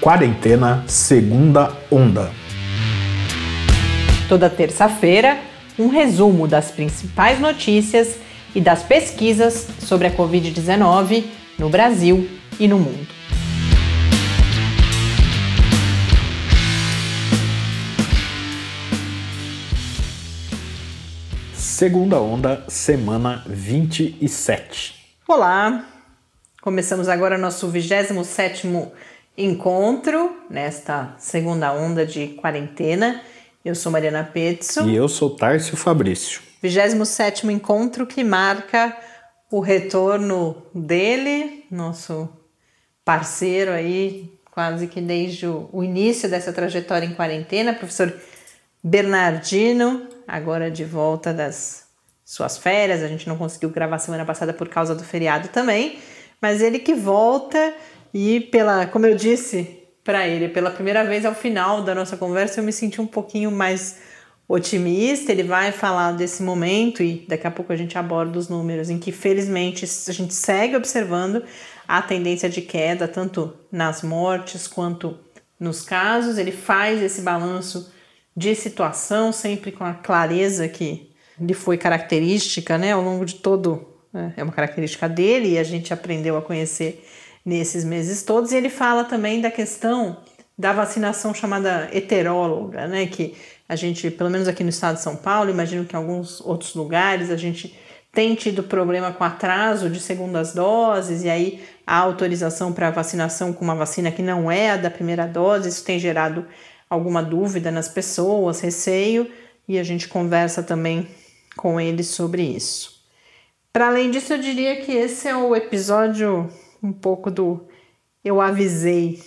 Quarentena Segunda Onda. Toda terça-feira, um resumo das principais notícias e das pesquisas sobre a Covid-19 no Brasil e no mundo. Segunda Onda, semana 27. Olá! Começamos agora nosso 27º encontro nesta segunda onda de quarentena. Eu sou Mariana Pezzo. E eu sou Tárcio Fabrício. 27 encontro que marca o retorno dele, nosso parceiro aí, quase que desde o início dessa trajetória em quarentena, professor Bernardino, agora de volta das suas férias. A gente não conseguiu gravar semana passada por causa do feriado também, mas ele que volta e pela, como eu disse para ele, pela primeira vez ao final da nossa conversa, eu me senti um pouquinho mais otimista. Ele vai falar desse momento e daqui a pouco a gente aborda os números em que felizmente a gente segue observando a tendência de queda tanto nas mortes quanto nos casos. Ele faz esse balanço de situação sempre com a clareza que lhe foi característica, né, ao longo de todo né, é uma característica dele e a gente aprendeu a conhecer nesses meses todos. E ele fala também da questão da vacinação chamada heteróloga, né? Que a gente, pelo menos aqui no estado de São Paulo, imagino que em alguns outros lugares a gente tem tido problema com atraso de segundas doses e aí a autorização para vacinação com uma vacina que não é a da primeira dose, isso tem gerado alguma dúvida nas pessoas, receio, e a gente conversa também com ele sobre isso. Para além disso, eu diria que esse é o episódio um pouco do eu avisei.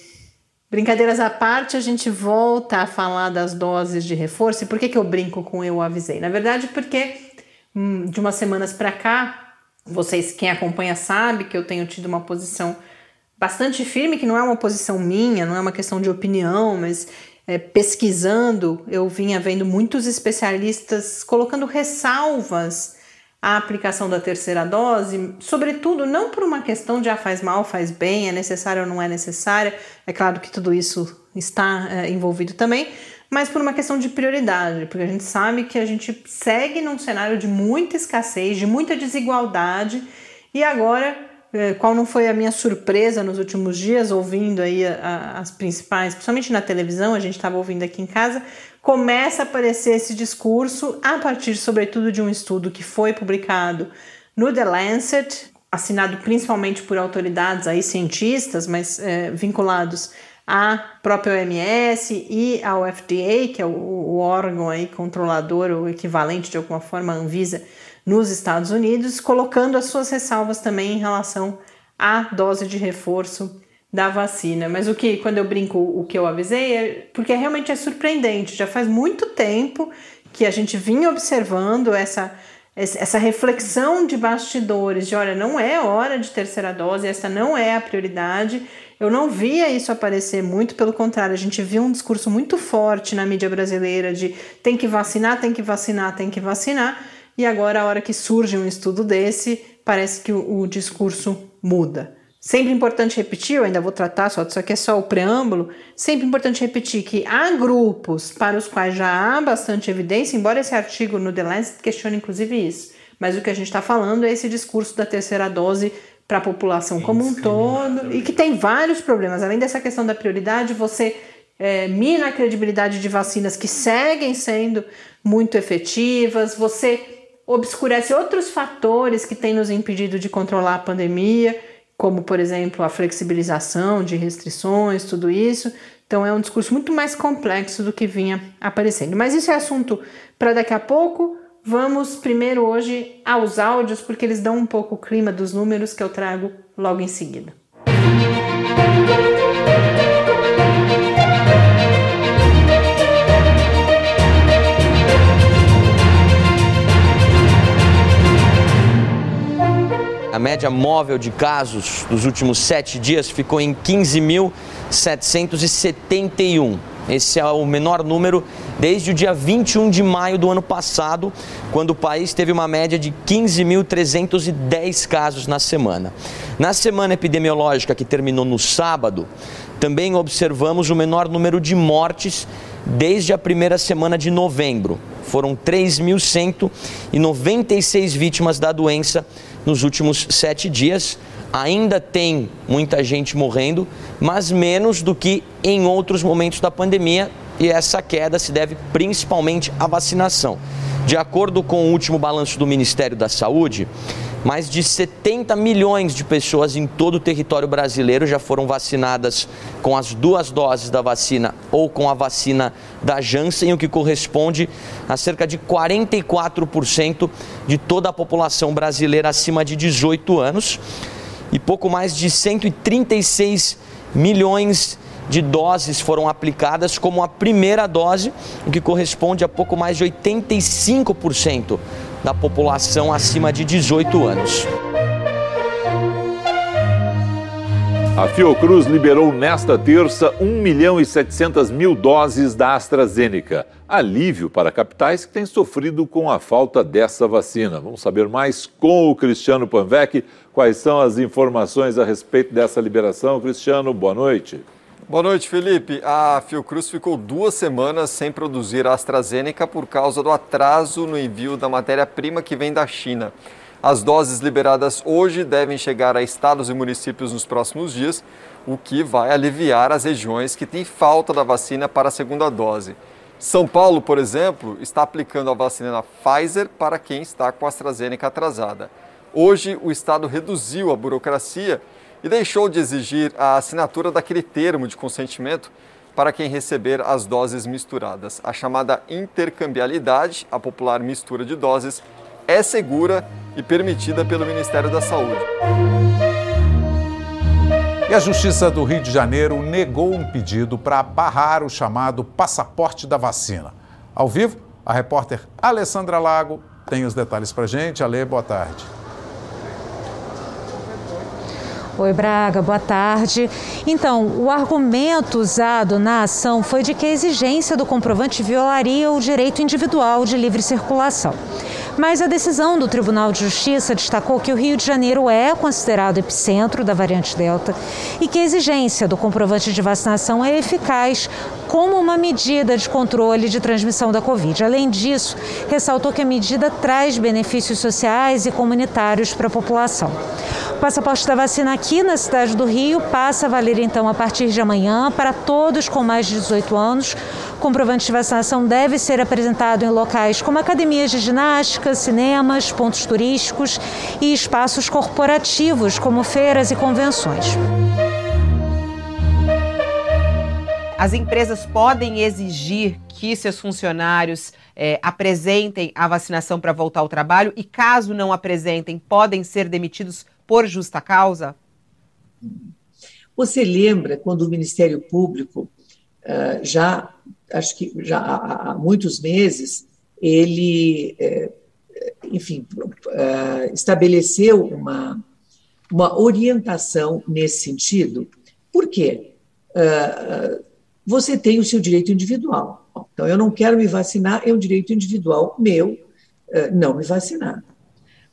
Brincadeiras à parte, a gente volta a falar das doses de reforço. E por que, que eu brinco com eu avisei? Na verdade, porque hum, de umas semanas para cá, vocês, quem acompanha, sabe que eu tenho tido uma posição bastante firme, que não é uma posição minha, não é uma questão de opinião, mas é, pesquisando, eu vinha vendo muitos especialistas colocando ressalvas a aplicação da terceira dose, sobretudo não por uma questão de ah, faz mal, faz bem, é necessária ou não é necessária, é claro que tudo isso está é, envolvido também, mas por uma questão de prioridade, porque a gente sabe que a gente segue num cenário de muita escassez, de muita desigualdade, e agora, qual não foi a minha surpresa nos últimos dias, ouvindo aí a, a, as principais, principalmente na televisão, a gente estava ouvindo aqui em casa, começa a aparecer esse discurso a partir, sobretudo, de um estudo que foi publicado no The Lancet, assinado principalmente por autoridades aí cientistas, mas é, vinculados à própria OMS e ao FDA, que é o, o órgão aí controlador, o equivalente de alguma forma à Anvisa nos Estados Unidos, colocando as suas ressalvas também em relação à dose de reforço da vacina. Mas o que, quando eu brinco, o que eu avisei é porque realmente é surpreendente. Já faz muito tempo que a gente vinha observando essa, essa reflexão de bastidores de olha, não é hora de terceira dose, essa não é a prioridade. Eu não via isso aparecer muito, pelo contrário, a gente viu um discurso muito forte na mídia brasileira de tem que vacinar, tem que vacinar, tem que vacinar. E agora, a hora que surge um estudo desse, parece que o, o discurso muda. Sempre importante repetir, eu ainda vou tratar, só isso aqui é só o preâmbulo. Sempre importante repetir que há grupos para os quais já há bastante evidência, embora esse artigo no The Lancet questione inclusive isso. Mas o que a gente está falando é esse discurso da terceira dose para a população como um todo e que tem vários problemas. Além dessa questão da prioridade, você é, mina a credibilidade de vacinas que seguem sendo muito efetivas, você obscurece outros fatores que têm nos impedido de controlar a pandemia como por exemplo a flexibilização de restrições, tudo isso. Então é um discurso muito mais complexo do que vinha aparecendo. Mas isso é assunto para daqui a pouco. Vamos primeiro hoje aos áudios, porque eles dão um pouco o clima dos números que eu trago logo em seguida. A média móvel de casos dos últimos sete dias ficou em 15.771. Esse é o menor número desde o dia 21 de maio do ano passado, quando o país teve uma média de 15.310 casos na semana. Na semana epidemiológica que terminou no sábado, também observamos o menor número de mortes desde a primeira semana de novembro. Foram 3.196 vítimas da doença nos últimos sete dias. Ainda tem muita gente morrendo, mas menos do que em outros momentos da pandemia, e essa queda se deve principalmente à vacinação. De acordo com o último balanço do Ministério da Saúde, mais de 70 milhões de pessoas em todo o território brasileiro já foram vacinadas com as duas doses da vacina ou com a vacina da Janssen, o que corresponde a cerca de 44% de toda a população brasileira acima de 18 anos e pouco mais de 136 milhões de doses foram aplicadas como a primeira dose, o que corresponde a pouco mais de 85% da população acima de 18 anos. A Fiocruz liberou nesta terça 1 milhão e 700 mil doses da AstraZeneca. Alívio para capitais que têm sofrido com a falta dessa vacina. Vamos saber mais com o Cristiano Panvec quais são as informações a respeito dessa liberação. Cristiano, boa noite. Boa noite, Felipe. A Fiocruz ficou duas semanas sem produzir a AstraZeneca por causa do atraso no envio da matéria-prima que vem da China. As doses liberadas hoje devem chegar a estados e municípios nos próximos dias, o que vai aliviar as regiões que têm falta da vacina para a segunda dose. São Paulo, por exemplo, está aplicando a vacina na Pfizer para quem está com a AstraZeneca atrasada. Hoje, o estado reduziu a burocracia e deixou de exigir a assinatura daquele termo de consentimento para quem receber as doses misturadas. A chamada intercambialidade, a popular mistura de doses, é segura e permitida pelo Ministério da Saúde. E a Justiça do Rio de Janeiro negou um pedido para barrar o chamado passaporte da vacina. Ao vivo, a repórter Alessandra Lago tem os detalhes para gente. Ale, boa tarde. Oi, Braga, boa tarde. Então, o argumento usado na ação foi de que a exigência do comprovante violaria o direito individual de livre circulação. Mas a decisão do Tribunal de Justiça destacou que o Rio de Janeiro é considerado epicentro da variante Delta e que a exigência do comprovante de vacinação é eficaz como uma medida de controle de transmissão da Covid. Além disso, ressaltou que a medida traz benefícios sociais e comunitários para a população. O passaporte da vacina aqui na cidade do Rio passa a valer então a partir de amanhã para todos com mais de 18 anos. O comprovante de vacinação deve ser apresentado em locais como academias de ginástica, cinemas, pontos turísticos e espaços corporativos como feiras e convenções. As empresas podem exigir que seus funcionários é, apresentem a vacinação para voltar ao trabalho e, caso não apresentem, podem ser demitidos por justa causa? Você lembra quando o Ministério Público uh, já, acho que já há, muitos meses, ele, uh, enfim, uh, estabeleceu uma, uma orientação nesse sentido? Por quê? você tem o seu direito individual. Então, eu não quero me vacinar, é um direito individual meu não me vacinar.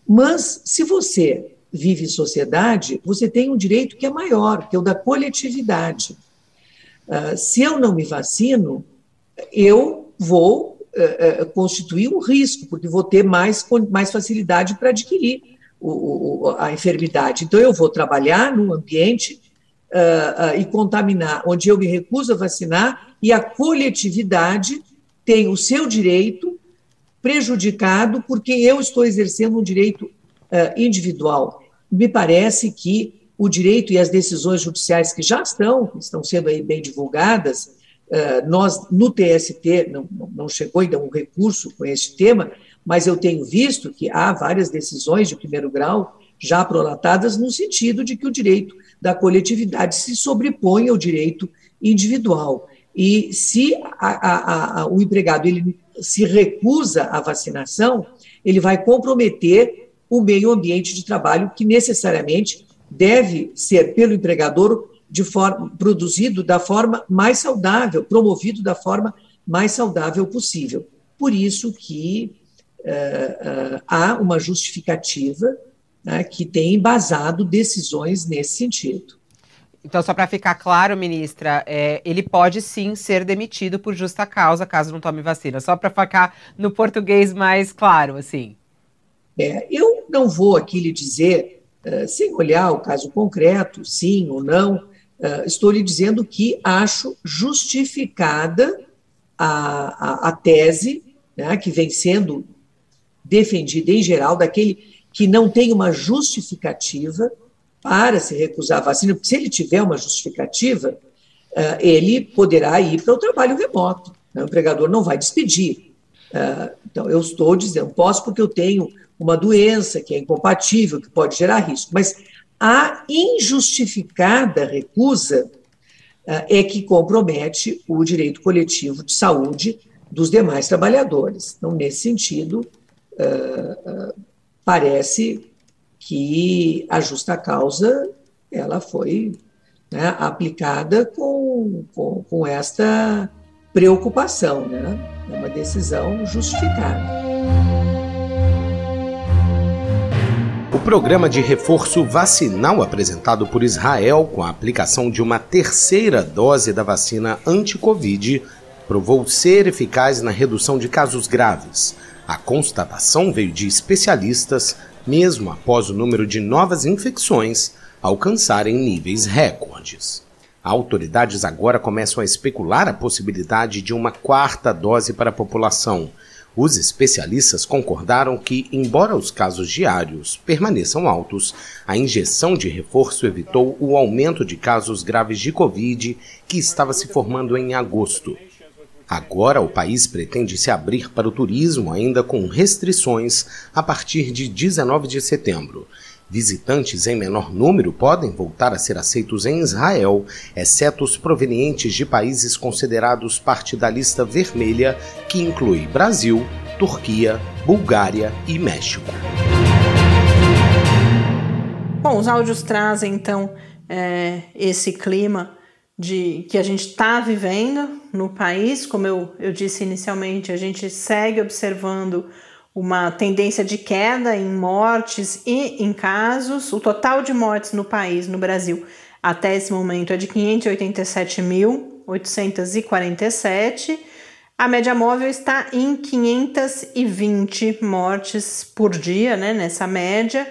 Mas, se você vive em sociedade, você tem um direito que é maior, que é o da coletividade. Se eu não me vacino, eu vou uh, uh, constituir um risco, porque vou ter mais, mais facilidade para adquirir o, o, a enfermidade. Então, eu vou trabalhar num ambiente e contaminar, onde eu me recuso a vacinar, e a coletividade tem o seu direito prejudicado porque eu estou exercendo um direito individual me parece que o direito e as decisões judiciais que já estão, estão sendo aí bem divulgadas, nós, no TST, não, não chegou ainda um recurso com este tema, mas eu tenho visto que há várias decisões de primeiro grau já prolatadas no sentido de que o direito da coletividade se sobrepõe ao direito individual. E se a, a, a, o empregado ele se recusa à vacinação, ele vai comprometer o meio ambiente de trabalho, que necessariamente deve ser, pelo empregador, de forma, produzido da forma mais saudável, promovido da forma mais saudável possível. Por isso que uh, uh, há uma justificativa né, que tem embasado decisões nesse sentido. Então, só para ficar claro, ministra, é, ele pode sim ser demitido por justa causa caso não tome vacina. Só para ficar no português mais claro, assim. É, eu não vou aqui lhe dizer, uh, sem olhar o caso concreto, sim ou não, uh, estou lhe dizendo que acho justificada a, a, a tese né, que vem sendo defendida em geral, daquele que não tem uma justificativa para se recusar a vacina, porque se ele tiver uma justificativa, uh, ele poderá ir para o trabalho remoto. Né? O empregador não vai despedir. Uh, então, eu estou dizendo, posso porque eu tenho uma doença que é incompatível, que pode gerar risco, mas a injustificada recusa uh, é que compromete o direito coletivo de saúde dos demais trabalhadores. Então, nesse sentido, parece que a justa causa ela foi né, aplicada com, com, com, esta preocupação, né? É uma decisão justificada. Programa de reforço vacinal apresentado por Israel com a aplicação de uma terceira dose da vacina anti-Covid provou ser eficaz na redução de casos graves. A constatação veio de especialistas mesmo após o número de novas infecções alcançarem níveis recordes. Autoridades agora começam a especular a possibilidade de uma quarta dose para a população. Os especialistas concordaram que, embora os casos diários permaneçam altos, a injeção de reforço evitou o aumento de casos graves de Covid que estava se formando em agosto. Agora, o país pretende se abrir para o turismo, ainda com restrições, a partir de 19 de setembro. Visitantes em menor número podem voltar a ser aceitos em Israel, exceto os provenientes de países considerados parte da lista vermelha, que inclui Brasil, Turquia, Bulgária e México. Bom, os áudios trazem então é, esse clima de que a gente está vivendo no país. Como eu, eu disse inicialmente, a gente segue observando uma tendência de queda em mortes e em casos. O total de mortes no país, no Brasil, até esse momento é de 587.847. A média móvel está em 520 mortes por dia, né, nessa média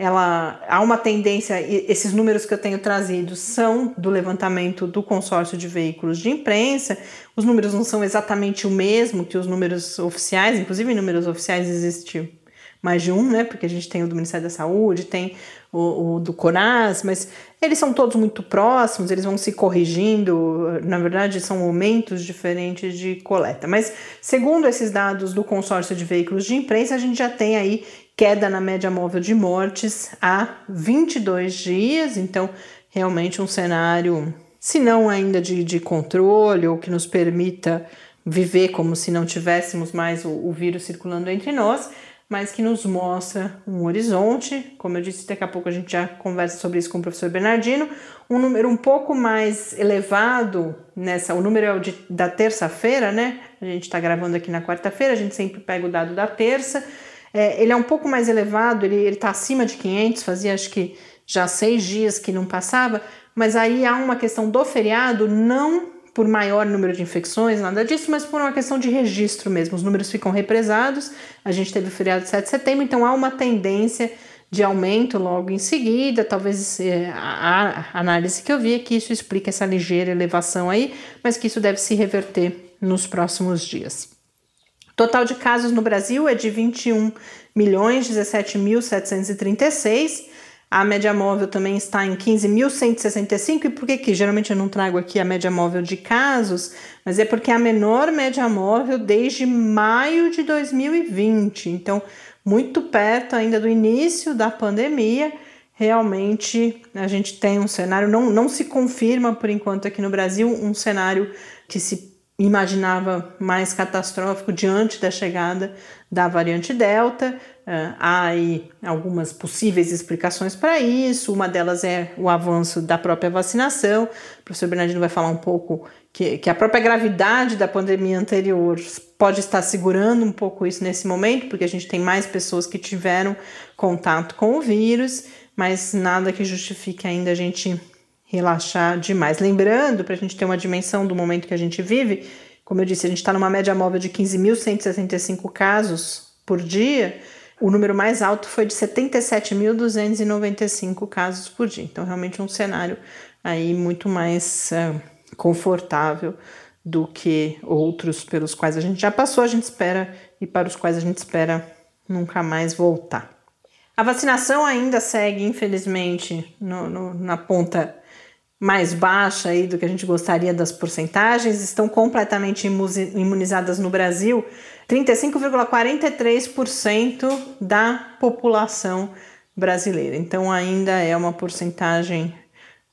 ela há uma tendência, esses números que eu tenho trazido são do levantamento do consórcio de veículos de imprensa. Os números não são exatamente o mesmo que os números oficiais, inclusive números oficiais existe mais de um, né? Porque a gente tem o do Ministério da Saúde, tem o, o, do CONAS, mas eles são todos muito próximos, eles vão se corrigindo, na verdade são momentos diferentes de coleta. Mas segundo esses dados do consórcio de veículos de imprensa, a gente já tem aí queda na média móvel de mortes há 22 dias, então realmente um cenário, se não ainda de, de controle ou que nos permita viver como se não tivéssemos mais o, o vírus circulando entre nós, mas que nos mostra um horizonte. Como eu disse, daqui a pouco a gente já conversa sobre isso com o professor Bernardino. Um número um pouco mais elevado nessa. O número é o de, da terça-feira, né? A gente está gravando aqui na quarta-feira, a gente sempre pega o dado da terça. É, ele é um pouco mais elevado, ele está acima de 500, fazia acho que já seis dias que não passava, mas aí há uma questão do feriado, não por maior número de infecções, nada disso, mas por uma questão de registro mesmo. Os números ficam represados, a gente teve o feriado de 7 de setembro, então há uma tendência de aumento logo em seguida. Talvez é, a, análise que eu vi é que isso explica essa ligeira elevação aí, mas que isso deve se reverter nos próximos dias. Total de casos no Brasil é de 21 milhões 17.736. A média móvel também está em 15.165. E por que que geralmente eu não trago aqui a média móvel de casos? Mas é porque é a menor média móvel desde maio de 2020. Então, muito perto ainda do início da pandemia. Realmente a gente tem um cenário, não, não se confirma por enquanto aqui no Brasil, um cenário que se imaginava mais catastrófico diante da chegada da variante Delta. Uh, há aí algumas possíveis explicações para isso. Uma delas é o avanço da própria vacinação. O professor Bernardino vai falar um pouco que, que a própria gravidade da pandemia anterior pode estar segurando um pouco isso nesse momento, porque a gente tem mais pessoas que tiveram contato com o vírus, mas nada que justifique ainda a gente relaxar demais. Lembrando, para a gente ter uma dimensão do momento que a gente vive, como eu disse, a gente está numa média móvel de 15.165 casos por dia. O número mais alto foi de 77.295 casos por dia. Então, realmente um cenário aí muito mais uh, confortável do que outros pelos quais a gente já passou, a gente espera e para os quais a gente espera nunca mais voltar. A vacinação ainda segue, infelizmente, no, no, na ponta mais baixa aí do que a gente gostaria das porcentagens, estão completamente imunizadas no Brasil 35,43% da população brasileira. Então ainda é uma porcentagem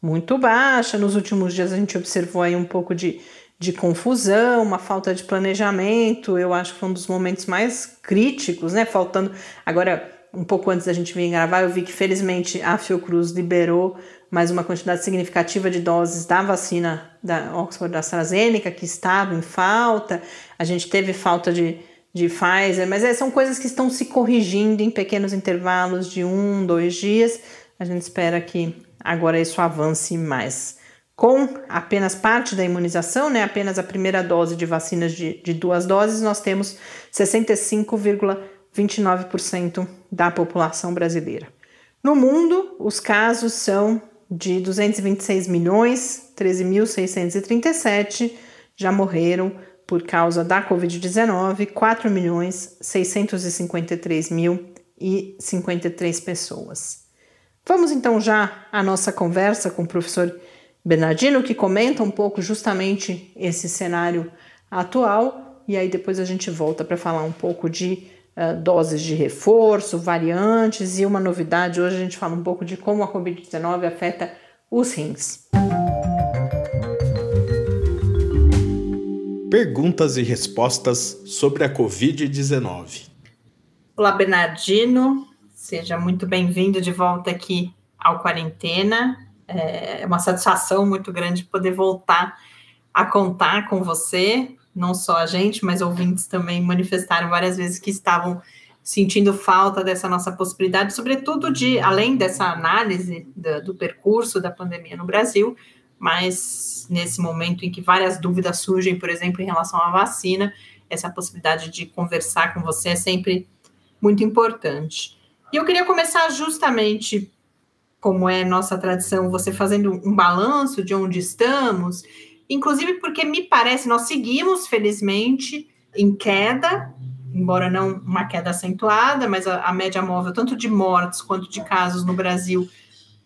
muito baixa. Nos últimos dias a gente observou aí um pouco de, de confusão, uma falta de planejamento. Eu acho que foi um dos momentos mais críticos, né? Faltando agora um pouco antes da gente vir gravar, eu vi que felizmente a Fiocruz liberou mais uma quantidade significativa de doses da vacina da Oxford da AstraZeneca, que estava em falta. A gente teve falta de, de Pfizer, mas é, são coisas que estão se corrigindo em pequenos intervalos de um, dois dias. A gente espera que agora isso avance mais. Com apenas parte da imunização, né, apenas a primeira dose de vacinas de, de duas doses, nós temos 65,29% da população brasileira. No mundo, os casos são de 226 milhões 13.637 já morreram por causa da Covid-19, 4 milhões 653 mil e 53 pessoas. Vamos então já à nossa conversa com o professor Bernardino, que comenta um pouco justamente esse cenário atual, e aí depois a gente volta para falar um pouco de doses de reforço, variantes e uma novidade. Hoje a gente fala um pouco de como a Covid-19 afeta os rins. Perguntas e respostas sobre a Covid-19. Olá, Bernardino. Seja muito bem-vindo de volta aqui ao Quarentena. É uma satisfação muito grande poder voltar a contar com você não só a gente, mas ouvintes também manifestaram várias vezes que estavam sentindo falta dessa nossa possibilidade, sobretudo de, além dessa análise do, do percurso da pandemia no Brasil, mas nesse momento em que várias dúvidas surgem, por exemplo, em relação à vacina, essa possibilidade de conversar com você é sempre muito importante. E eu queria começar justamente, como é nossa tradição, você fazendo um balanço de onde estamos inclusive porque me parece, nós seguimos, felizmente, em queda, embora não uma queda acentuada, mas a, a média móvel, tanto de mortes quanto de casos no Brasil,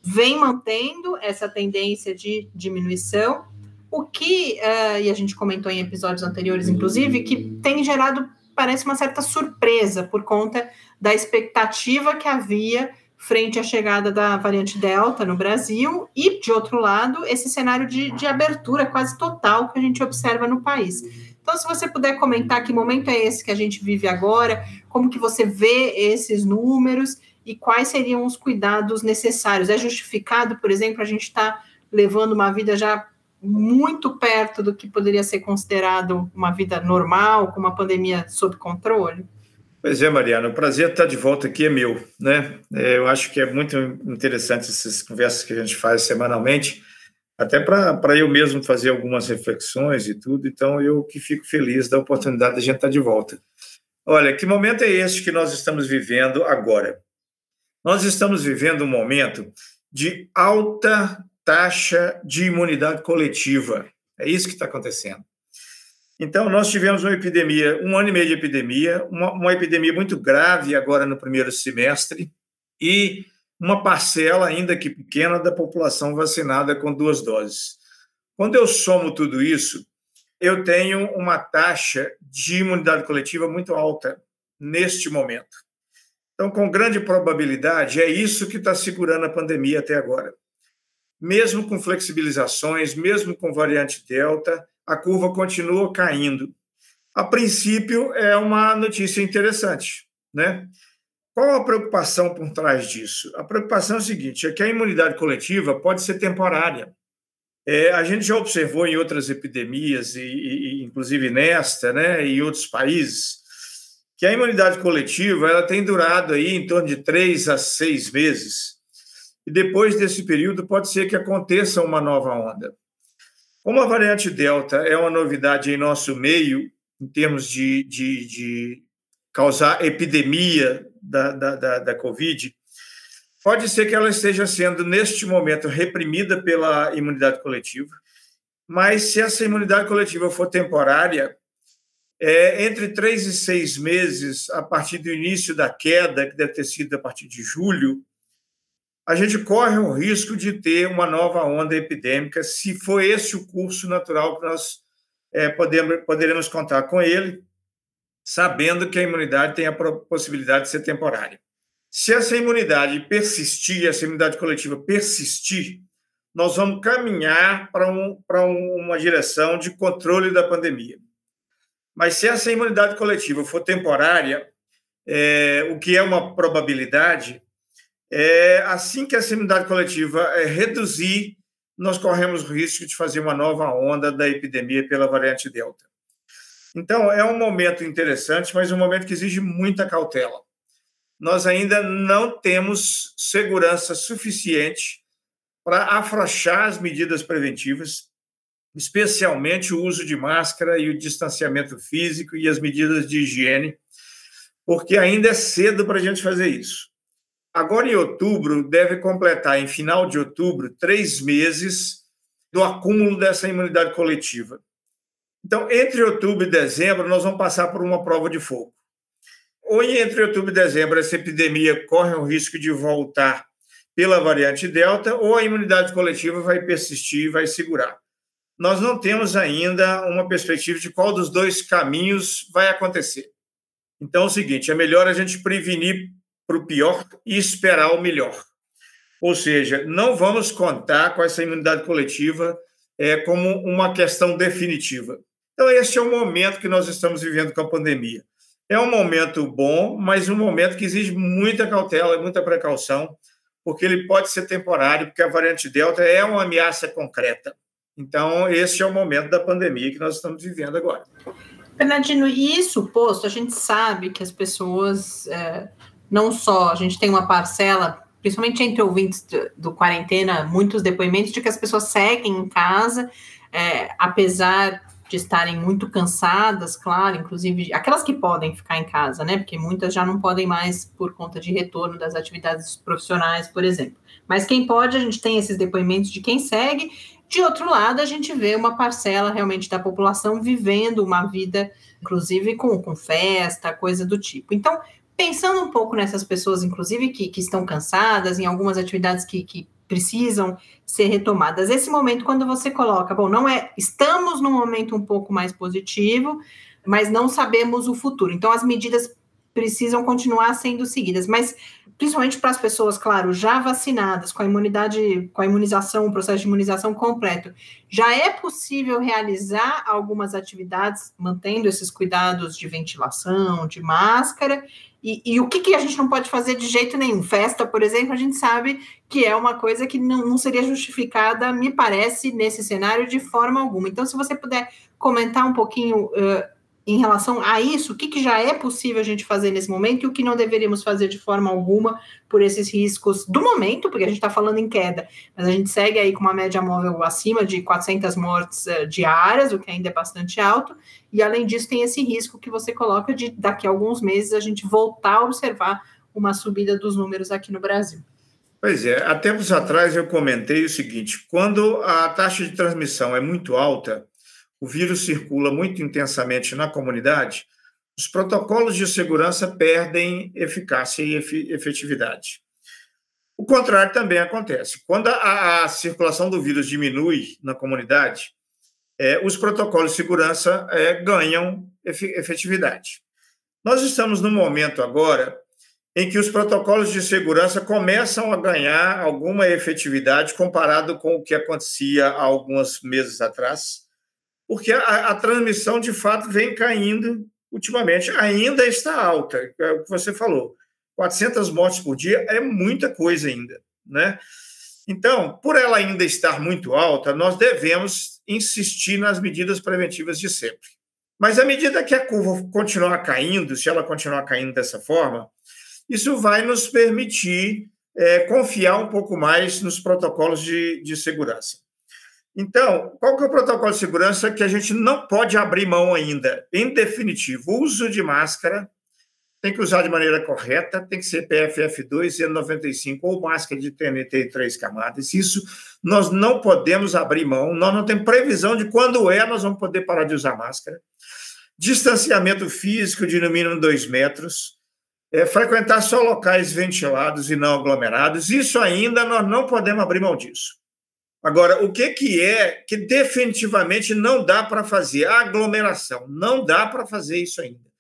vem mantendo essa tendência de diminuição, o que, uh, e a gente comentou em episódios anteriores, inclusive, que tem gerado, parece, uma certa surpresa por conta da expectativa que havia frente à chegada da variante Delta no Brasil e, de outro lado, esse cenário de, de abertura quase total que a gente observa no país. Então, se você puder comentar que momento é esse que a gente vive agora, como que você vê esses números e quais seriam os cuidados necessários. É justificado, por exemplo, a gente está levando uma vida já muito perto do que poderia ser considerado uma vida normal, com uma pandemia sob controle? Pois é, Mariana, o prazer estar de volta aqui é meu, né? É, eu acho que é muito interessante essas conversas que a gente faz semanalmente, até para eu mesmo fazer algumas reflexões e tudo, então eu que fico feliz da oportunidade de a gente estar de volta. Olha, que momento é esse que nós estamos vivendo agora? Nós estamos vivendo um momento de alta taxa de imunidade coletiva. É isso que está acontecendo. Então, nós tivemos uma epidemia, um ano e meio de epidemia, uma, uma epidemia muito grave agora no primeiro semestre, e uma parcela, ainda que pequena, da população vacinada com duas doses. Quando eu somo tudo isso, eu tenho uma taxa de imunidade coletiva muito alta neste momento. Então, com grande probabilidade, é isso que está segurando a pandemia até agora. Mesmo com flexibilizações, mesmo com variante Delta, a curva continua caindo. A princípio, é uma notícia interessante, né? Qual a preocupação por trás disso? A preocupação é a seguinte: é que a imunidade coletiva pode ser temporária. É, a gente já observou em outras epidemias, e, e, inclusive nesta, né, e outros países, que a imunidade coletiva ela tem durado aí em torno de três a seis meses. E depois desse período pode ser que aconteça uma nova onda. Como a variante Delta é uma novidade em nosso meio, em termos de, de, de causar epidemia da, da, da, da Covid, pode ser que ela esteja sendo, neste momento, reprimida pela imunidade coletiva, mas se essa imunidade coletiva for temporária, é, entre três e seis meses, a partir do início da queda, que deve ter sido a partir de julho, a gente corre o risco de ter uma nova onda epidêmica, se for esse o curso natural que nós é, podemos, poderemos contar com ele, sabendo que a imunidade tem a possibilidade de ser temporária. Se essa imunidade persistir, essa imunidade coletiva persistir, nós vamos caminhar para um, uma direção de controle da pandemia. Mas se essa imunidade coletiva for temporária, é, o que é uma probabilidade, é, assim que essa imunidade coletiva é, reduzir, nós corremos o risco de fazer uma nova onda da epidemia pela variante Delta. Então, é um momento interessante, mas um momento que exige muita cautela. Nós ainda não temos segurança suficiente para afrouxar as medidas preventivas, especialmente o uso de máscara e o distanciamento físico e as medidas de higiene, porque ainda é cedo para a gente fazer isso. Agora, em outubro, deve completar, em final de outubro, três meses do acúmulo dessa imunidade coletiva. Então, entre outubro e dezembro, nós vamos passar por uma prova de fogo. Ou entre outubro e dezembro, essa epidemia corre o risco de voltar pela variante Delta, ou a imunidade coletiva vai persistir e vai segurar. Nós não temos ainda uma perspectiva de qual dos dois caminhos vai acontecer. Então, é o seguinte: é melhor a gente prevenir para o pior e esperar o melhor. Ou seja, não vamos contar com essa imunidade coletiva é, como uma questão definitiva. Então, este é o momento que nós estamos vivendo com a pandemia. É um momento bom, mas um momento que exige muita cautela, muita precaução, porque ele pode ser temporário, porque a variante Delta é uma ameaça concreta. Então, esse é o momento da pandemia que nós estamos vivendo agora. Bernardino, e isso posto, a gente sabe que as pessoas, é, não só, a gente tem uma parcela, principalmente entre ouvintes do, do quarentena, muitos depoimentos de que as pessoas seguem em casa, é, apesar de estarem muito cansadas, claro, inclusive aquelas que podem ficar em casa, né? Porque muitas já não podem mais por conta de retorno das atividades profissionais, por exemplo. Mas quem pode, a gente tem esses depoimentos de quem segue. De outro lado, a gente vê uma parcela realmente da população vivendo uma vida, inclusive com, com festa, coisa do tipo. Então, pensando um pouco nessas pessoas, inclusive, que, que estão cansadas, em algumas atividades que, que precisam ser retomadas. Esse momento, quando você coloca, bom, não é, estamos num momento um pouco mais positivo, mas não sabemos o futuro. Então, as medidas precisam continuar sendo seguidas, mas principalmente para as pessoas, claro, já vacinadas, com a imunidade, com a imunização, o processo de imunização completo, já é possível realizar algumas atividades mantendo esses cuidados de ventilação, de máscara, e, e, o que, que, a gente não pode fazer de jeito nenhum? Festa, por exemplo, a gente sabe que é uma coisa que não, não, seria justificada, me parece, nesse cenário de forma alguma. Então, se você puder comentar um pouquinho uh, em relação a isso, o que, que, já é possível a gente fazer nesse momento e o que não deveríamos fazer de forma alguma por esses riscos do momento, porque a gente está falando em queda, mas a gente segue aí com uma média móvel acima de 400 mortes uh, diárias, o que ainda é bastante alto, e além disso tem esse risco que você coloca de daqui a alguns meses a gente voltar a observar uma subida dos números aqui no Brasil. Pois é, há tempos atrás eu comentei o seguinte: quando a taxa de transmissão é muito alta, o vírus circula muito intensamente na comunidade, os protocolos de segurança perdem eficácia e efetividade. O contrário também acontece. Quando a, a circulação do vírus diminui na comunidade, é, os protocolos de segurança é, ganham efetividade. Nós estamos no momento agora em que os protocolos de segurança começam a ganhar alguma efetividade comparado com o que acontecia há alguns meses atrás, porque a, a transmissão de fato vem caindo ultimamente, ainda está alta, é o que você falou. 400 mortes por dia é muita coisa ainda, né? Então, por ela ainda estar muito alta, nós devemos insistir nas medidas preventivas de sempre. Mas à medida que a curva continuar caindo, se ela continuar caindo dessa forma, isso vai nos permitir é, confiar um pouco mais nos protocolos de, de segurança. Então, qual que é o protocolo de segurança que a gente não pode abrir mão ainda? Em definitivo, uso de máscara tem que usar de maneira correta, tem que ser PFF2 e N95 ou máscara de TNT três camadas. Isso nós não podemos abrir mão, nós não temos previsão de quando é nós vamos poder parar de usar máscara. Distanciamento físico de no mínimo dois metros, é, frequentar só locais ventilados e não aglomerados, isso ainda nós não podemos abrir mão disso. Agora, o que, que é que definitivamente não dá para fazer? A aglomeração. Não dá para fazer isso ainda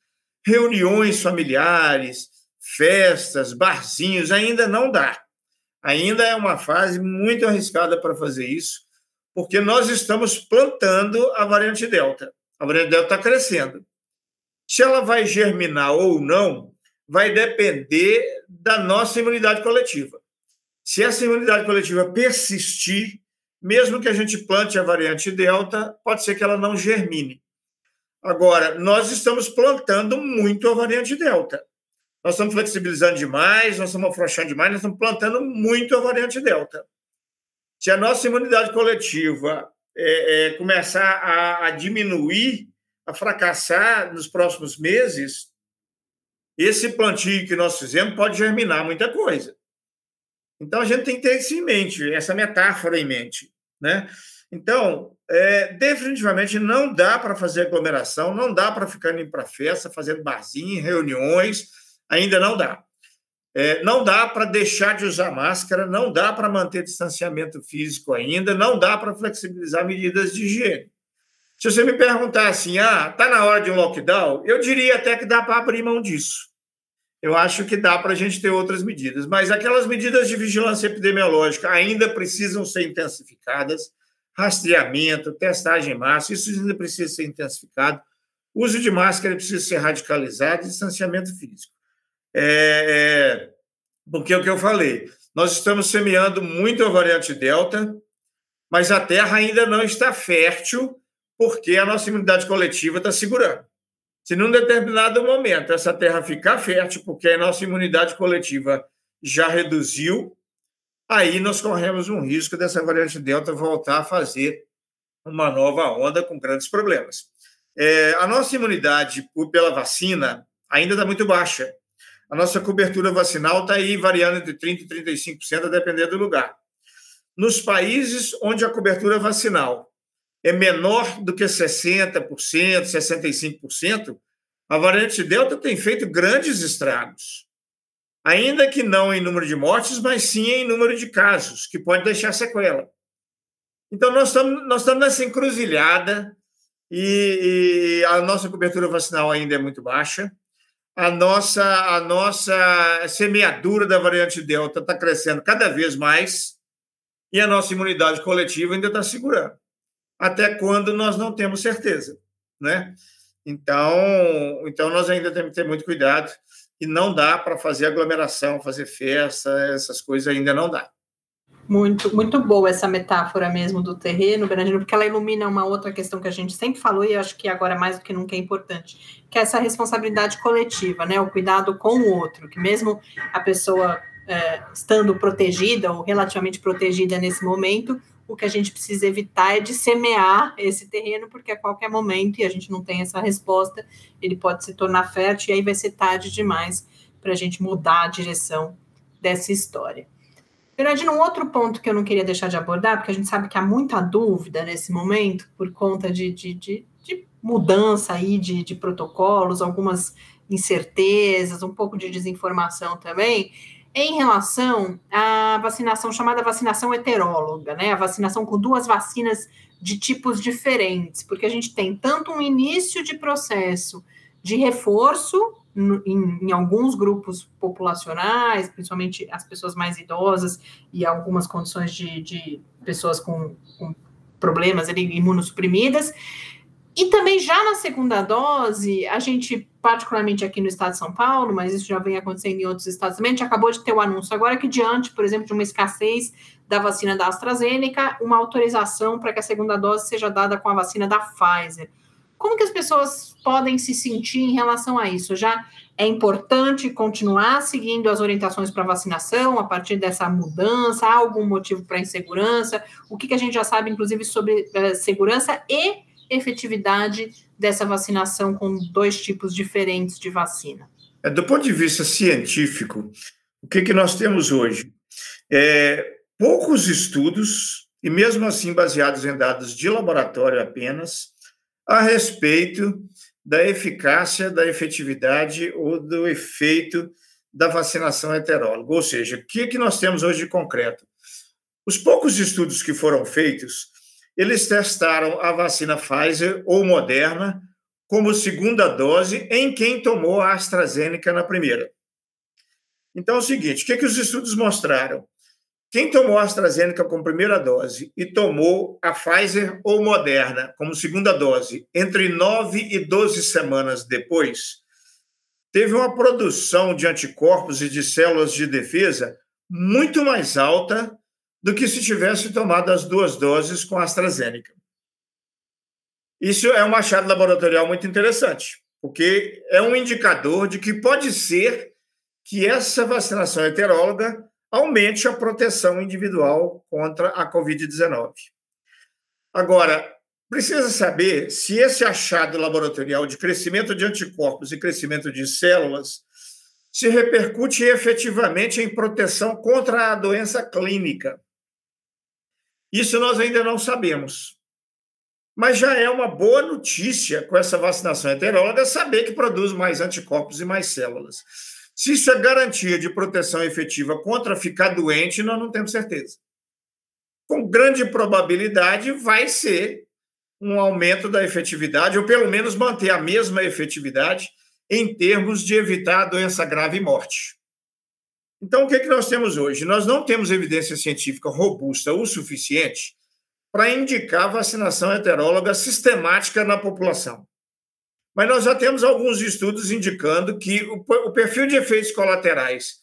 reuniões familiares, festas, barzinhos, ainda não dá. Ainda é uma fase muito arriscada para fazer isso, porque nós estamos plantando a variante Delta. A variante Delta está crescendo. Se ela vai germinar ou não, vai depender da nossa imunidade coletiva. Se essa imunidade coletiva persistir, mesmo que a gente plante a variante Delta, pode ser que ela não germine. Agora, nós estamos plantando muito a variante Delta. Nós estamos flexibilizando demais, nós estamos afrouxando demais, nós estamos plantando muito a variante Delta. Se a nossa imunidade coletiva é, é, começar a, a diminuir, a fracassar nos próximos meses, esse plantio que nós fizemos pode germinar muita coisa. Então a gente tem que ter isso em mente, essa metáfora em mente, né? Então, é, definitivamente não dá para fazer aglomeração, não dá para ficar indo para festa, fazendo barzinho, reuniões, ainda não dá. É, não dá para deixar de usar máscara, não dá para manter distanciamento físico ainda, não dá para flexibilizar medidas de higiene. Se você me perguntar assim, ah, está na hora de um lockdown, eu diria até que dá para abrir mão disso. Eu acho que dá para a gente ter outras medidas, mas aquelas medidas de vigilância epidemiológica ainda precisam ser intensificadas rastreamento, testagem em massa, isso ainda precisa ser intensificado. Uso de máscara precisa ser radicalizado, distanciamento físico. É, é, porque é o que eu falei, nós estamos semeando muito a variante Delta, mas a terra ainda não está fértil, porque a nossa imunidade coletiva está segurando. Se num determinado momento essa terra ficar fértil, porque a nossa imunidade coletiva já reduziu, aí nós corremos um risco dessa variante Delta voltar a fazer uma nova onda com grandes problemas. É, a nossa imunidade pela vacina ainda está muito baixa. A nossa cobertura vacinal está aí variando entre 30% e 35%, a depender do lugar. Nos países onde a cobertura vacinal é menor do que 60%, 65%, a variante Delta tem feito grandes estragos ainda que não em número de mortes, mas sim em número de casos, que pode deixar sequela. Então, nós estamos, nós estamos nessa encruzilhada e, e a nossa cobertura vacinal ainda é muito baixa. A nossa, a nossa semeadura da variante Delta está crescendo cada vez mais e a nossa imunidade coletiva ainda está segurando. Até quando nós não temos certeza, né? Então, então nós ainda temos que ter muito cuidado e não dá para fazer aglomeração, fazer festa, essas coisas ainda não dá. Muito, muito boa essa metáfora mesmo do terreno, Bernardino, porque ela ilumina uma outra questão que a gente sempre falou e acho que agora mais do que nunca é importante, que é essa responsabilidade coletiva, né? O cuidado com o outro, que mesmo a pessoa é, estando protegida ou relativamente protegida nesse momento, o que a gente precisa evitar é de semear esse terreno, porque a qualquer momento, e a gente não tem essa resposta, ele pode se tornar fértil e aí vai ser tarde demais para a gente mudar a direção dessa história. Bernardino, um outro ponto que eu não queria deixar de abordar, porque a gente sabe que há muita dúvida nesse momento, por conta de, de, de, de mudança aí de, de protocolos, algumas incertezas, um pouco de desinformação também, em relação à vacinação chamada vacinação heteróloga, né? A vacinação com duas vacinas de tipos diferentes, porque a gente tem tanto um início de processo de reforço em, em, alguns grupos populacionais, principalmente as pessoas mais idosas e algumas condições de, de pessoas com, com problemas ali, imunossuprimidas, E também já na segunda dose, a gente, particularmente aqui no estado de São Paulo, mas isso já vem acontecendo em outros estados também, a gente acabou de ter o um anúncio agora que, diante, por exemplo, de uma escassez da vacina da AstraZeneca, uma autorização para que a segunda dose seja dada com a vacina da Pfizer. Como que as pessoas podem se sentir em relação a isso? Já é importante continuar seguindo as orientações para vacinação a partir dessa mudança? Há algum motivo para insegurança? O que, que a gente já sabe, inclusive, sobre uh, segurança e efetividade dessa vacinação com dois tipos diferentes de vacina? É, do ponto de vista científico, o que, que nós temos hoje? É, poucos estudos, e mesmo assim baseados em dados de laboratório apenas, a respeito da eficácia, da efetividade ou do efeito da vacinação heteróloga. Ou seja, o que, que nós temos hoje de concreto? Os poucos estudos que foram feitos, eles testaram a vacina Pfizer ou Moderna como segunda dose em quem tomou a AstraZeneca na primeira. Então é o seguinte, o que, que os estudos mostraram? Quem tomou a AstraZeneca como primeira dose e tomou a Pfizer ou Moderna como segunda dose entre 9 e 12 semanas depois, teve uma produção de anticorpos e de células de defesa muito mais alta do que se tivesse tomado as duas doses com a AstraZeneca. Isso é um achado laboratorial muito interessante, porque é um indicador de que pode ser que essa vacinação heteróloga aumente a proteção individual contra a Covid-19. Agora, precisa saber se esse achado laboratorial de crescimento de anticorpos e crescimento de células se repercute efetivamente em proteção contra a doença clínica. Isso nós ainda não sabemos. Mas já é uma boa notícia com essa vacinação heteróloga saber que produz mais anticorpos e mais células. Se isso é garantia de proteção efetiva contra ficar doente, nós não temos certeza. Com grande probabilidade, vai ser um aumento da efetividade, ou pelo menos manter a mesma efetividade em termos de evitar a doença grave e morte. Então, o que, é que nós temos hoje? Nós não temos evidência científica robusta o suficiente para indicar vacinação heteróloga sistemática na população. Mas nós já temos alguns estudos indicando que o perfil de efeitos colaterais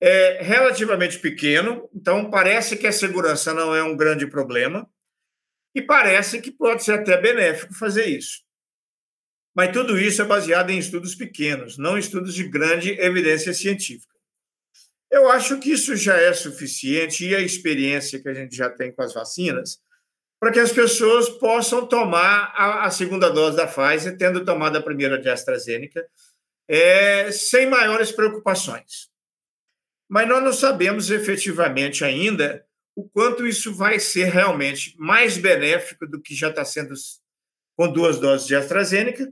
é relativamente pequeno, então parece que a segurança não é um grande problema, e parece que pode ser até benéfico fazer isso. Mas tudo isso é baseado em estudos pequenos, não estudos de grande evidência científica. Eu acho que isso já é suficiente e a experiência que a gente já tem com as vacinas para que as pessoas possam tomar a, a, segunda dose da Pfizer, tendo tomado a primeira de AstraZeneca, é, sem maiores preocupações. Mas nós não sabemos efetivamente ainda o quanto isso vai ser realmente mais benéfico do que já está sendo com duas doses de AstraZeneca,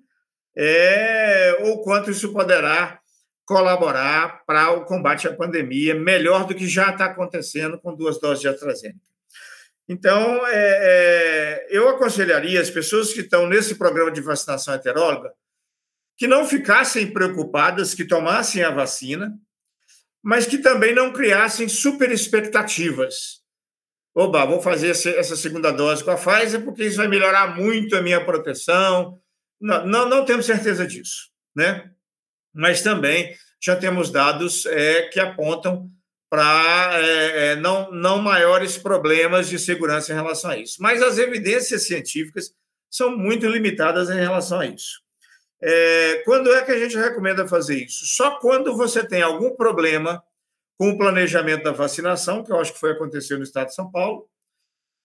é, ou quanto isso poderá colaborar para o combate à pandemia melhor do que já está acontecendo com duas doses de AstraZeneca. Então, é, é, eu aconselharia as pessoas que estão nesse programa de vacinação heteróloga que não ficassem preocupadas, que tomassem a vacina, mas que também não criassem super expectativas. Oba, vou fazer essa segunda dose com a Pfizer porque isso vai melhorar muito a minha proteção. Não, não, não temos certeza disso, né? Mas também já temos dados é, que apontam para é, é, não, não maiores problemas de segurança em relação a isso. Mas as evidências científicas são muito limitadas em relação a isso. É, quando é que a gente recomenda fazer isso? Só quando você tem algum problema com o planejamento da vacinação, que eu acho que foi acontecer no estado de São Paulo,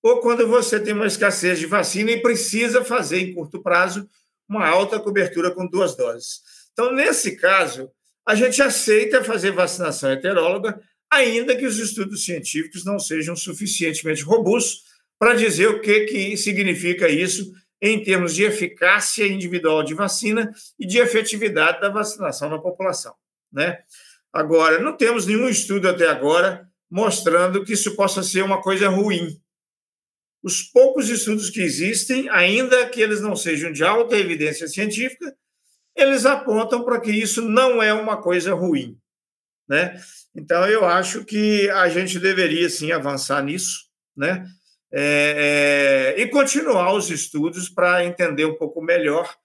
ou quando você tem uma escassez de vacina e precisa fazer em curto prazo uma alta cobertura com duas doses. Então, nesse caso, a gente aceita fazer vacinação heteróloga, ainda que os estudos científicos não sejam suficientemente robustos para dizer o que, que significa isso em termos de eficácia individual de vacina e de efetividade da vacinação na população. Né? Agora, não temos nenhum estudo até agora mostrando que isso possa ser uma coisa ruim. Os poucos estudos que existem, ainda que eles não sejam de alta evidência científica, eles apontam para que isso não é uma coisa ruim. Né? Então, eu acho que a gente deveria sim avançar nisso, né? é, é, e continuar os estudos para entender um pouco melhor,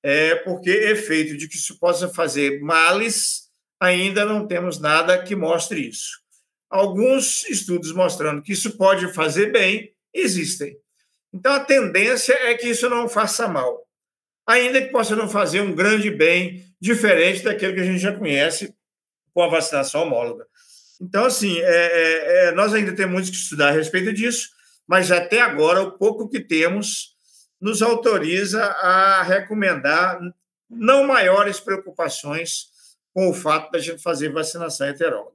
é, porque efeito de que isso possa fazer males, ainda não temos nada que mostre isso. Alguns estudos mostrando que isso pode fazer bem existem. Então, a tendência é que isso não faça mal, ainda que possa não fazer um grande bem diferente daquele que a gente já conhece com a vacinação homóloga. Então, assim, é, é, é, nós ainda temos muito que estudar a respeito disso, mas até agora, o pouco que temos nos autoriza a recomendar não maiores preocupações com o fato da gente fazer vacinação heteróloga.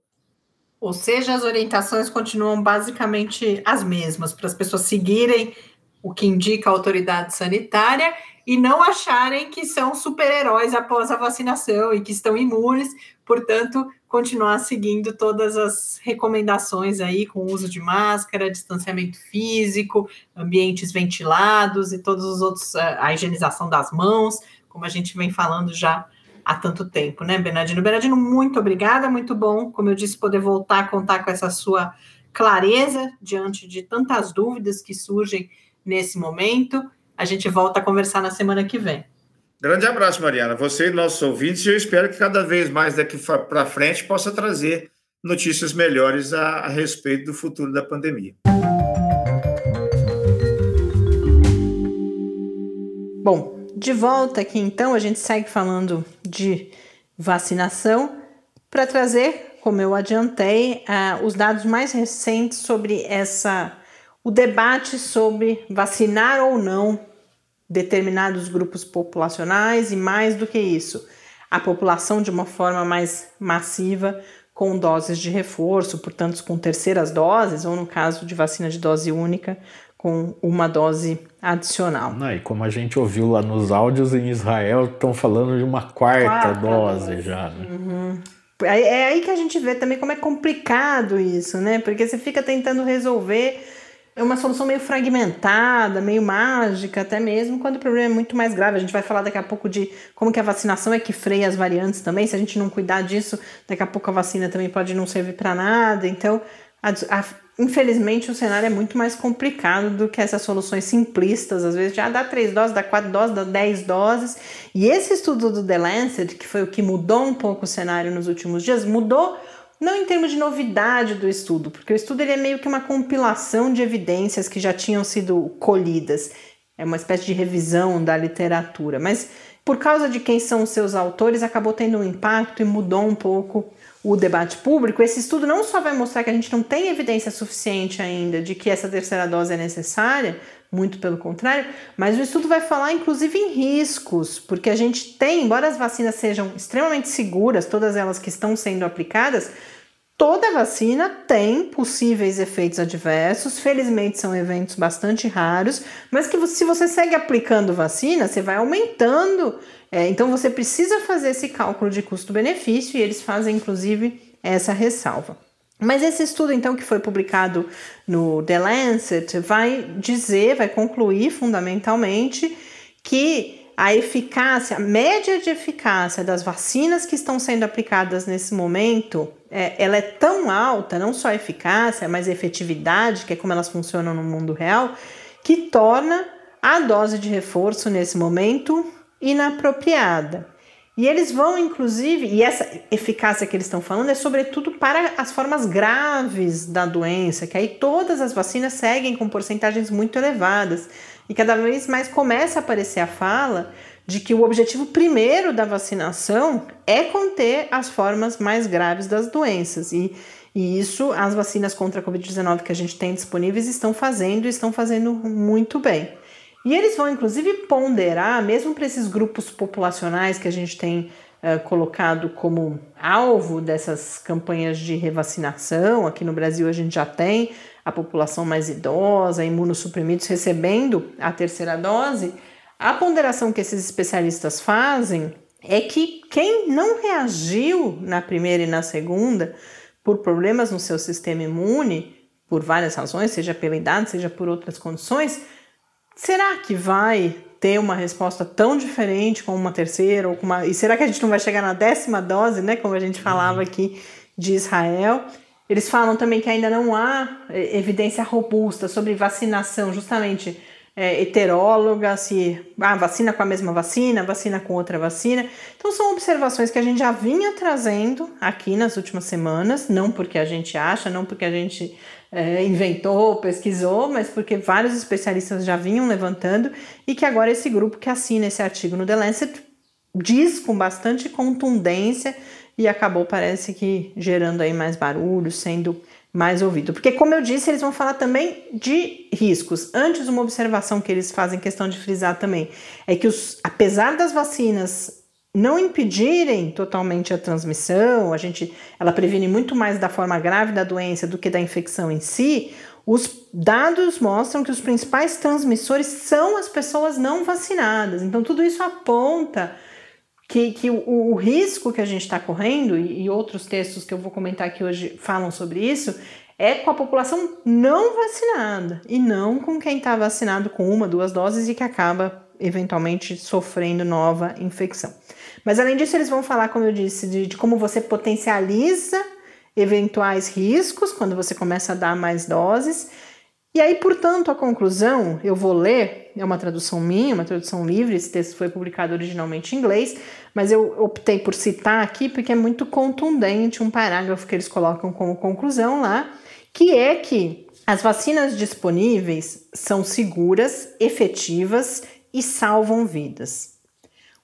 Ou seja, as orientações continuam basicamente as mesmas, para as pessoas seguirem o que indica a autoridade sanitária e não acharem que são super-heróis após a vacinação e que estão imunes, portanto, continuar seguindo todas as recomendações aí com uso de máscara, distanciamento físico, ambientes ventilados e todos os outros, a higienização das mãos, como a gente vem falando já há tanto tempo, né, Bernardino? Bernardino, muito obrigada, muito bom, como eu disse, poder voltar a contar com essa sua clareza diante de tantas dúvidas que surgem nesse momento. A gente volta a conversar na semana que vem. Grande abraço, Mariana. Você e nossos ouvintes, e eu espero que cada vez mais daqui para frente possa trazer notícias melhores a, a respeito do futuro da pandemia. Bom, de volta aqui então, a gente segue falando de vacinação para trazer, como eu adiantei, uh, os dados mais recentes sobre essa o debate sobre vacinar ou não determinados grupos populacionais e mais do que isso, a população de uma forma mais massiva com doses de reforço, portanto com terceiras doses ou no caso de vacina de dose única com uma dose adicional. Não, e como a gente ouviu lá nos áudios em Israel, estão falando de uma quarta, quarta dose, dose, já. Né? Uhum. É aí que a gente vê também como é complicado isso, né? Porque você fica tentando resolver é uma solução meio fragmentada, meio mágica até mesmo, quando o problema é muito mais grave. A gente vai falar daqui a pouco de como que a vacinação é que freia as variantes também. Se a gente não cuidar disso, daqui a pouco a vacina também pode não servir para nada. Então, a, a, infelizmente, o cenário é muito mais complicado do que essas soluções simplistas. Às vezes já dá três doses, dá quatro doses, dá dez doses. E esse estudo do The Lancet, que foi o que mudou um pouco o cenário nos últimos dias, mudou não em termos de novidade do estudo, porque o estudo ele é meio que uma compilação de evidências que já tinham sido colhidas. É uma espécie de revisão da literatura, mas por causa de quem são os seus autores, acabou tendo um impacto e mudou um pouco o debate público. Esse estudo não só vai mostrar que a gente não tem evidência suficiente ainda de que essa terceira dose é necessária, muito pelo contrário, mas o estudo vai falar inclusive em riscos, porque a gente tem, embora as vacinas sejam extremamente seguras, todas elas que estão sendo aplicadas, toda vacina tem possíveis efeitos adversos, felizmente são eventos bastante raros, mas que se você segue aplicando vacina, você vai aumentando. É, então você precisa fazer esse cálculo de custo-benefício e eles fazem inclusive essa ressalva. Mas esse estudo, então, que foi publicado no The Lancet, vai dizer, vai concluir fundamentalmente que a eficácia, a média de eficácia das vacinas que estão sendo aplicadas nesse momento, é, ela é tão alta, não só a eficácia, mas a efetividade, que é como elas funcionam no mundo real, que torna a dose de reforço nesse momento inapropriada. E eles vão, inclusive, e essa eficácia que eles estão falando é sobretudo para as formas graves da doença, que aí todas as vacinas seguem com porcentagens muito elevadas. E cada vez mais começa a aparecer a fala de que o objetivo primeiro da vacinação é conter as formas mais graves das doenças. E, e isso as vacinas contra a Covid-19 que a gente tem disponíveis estão fazendo e estão fazendo muito bem. E eles vão, inclusive, ponderar, mesmo para esses grupos populacionais que a gente tem uh, colocado como alvo dessas campanhas de revacinação. Aqui no Brasil, a gente já tem a população mais idosa, imunossuprimidos recebendo a terceira dose. A ponderação que esses especialistas fazem é que quem não reagiu na primeira e na segunda por problemas no seu sistema imune, por várias razões, seja pela idade, seja por outras condições, Será que vai ter uma resposta tão diferente com uma terceira ou com uma. E será que a gente não vai chegar na décima dose, né? Como a gente falava aqui de Israel? Eles falam também que ainda não há é, evidência robusta sobre vacinação, justamente é, heteróloga, se ah, vacina com a mesma vacina, vacina com outra vacina. Então são observações que a gente já vinha trazendo aqui nas últimas semanas, não porque a gente acha, não porque a gente é, inventou, pesquisou, mas porque vários especialistas já vinham levantando e que agora esse grupo que assina esse artigo no The Lancet diz com bastante contundência e acabou, parece que, gerando aí mais barulho, sendo mais ouvido. Porque, como eu disse, eles vão falar também de riscos. Antes, uma observação que eles fazem questão de frisar também é que, os, apesar das vacinas não impedirem totalmente a transmissão, a gente, ela previne muito mais da forma grave da doença do que da infecção em si. Os dados mostram que os principais transmissores são as pessoas não vacinadas. Então, tudo isso aponta que, que o, o, risco que a gente está correndo, e, e, outros textos que eu vou comentar aqui hoje falam sobre isso, é com a população não vacinada e não com quem está vacinado com uma, duas doses e que acaba eventualmente sofrendo nova infecção. Mas além disso, eles vão falar, como eu disse, de, de como você potencializa eventuais riscos quando você começa a dar mais doses e aí, portanto, a conclusão, eu vou ler, é uma tradução minha, uma tradução livre, esse texto foi publicado originalmente em inglês, mas eu optei por citar aqui porque é muito contundente um parágrafo que eles colocam como conclusão lá, que é que as vacinas disponíveis são seguras, efetivas e salvam vidas.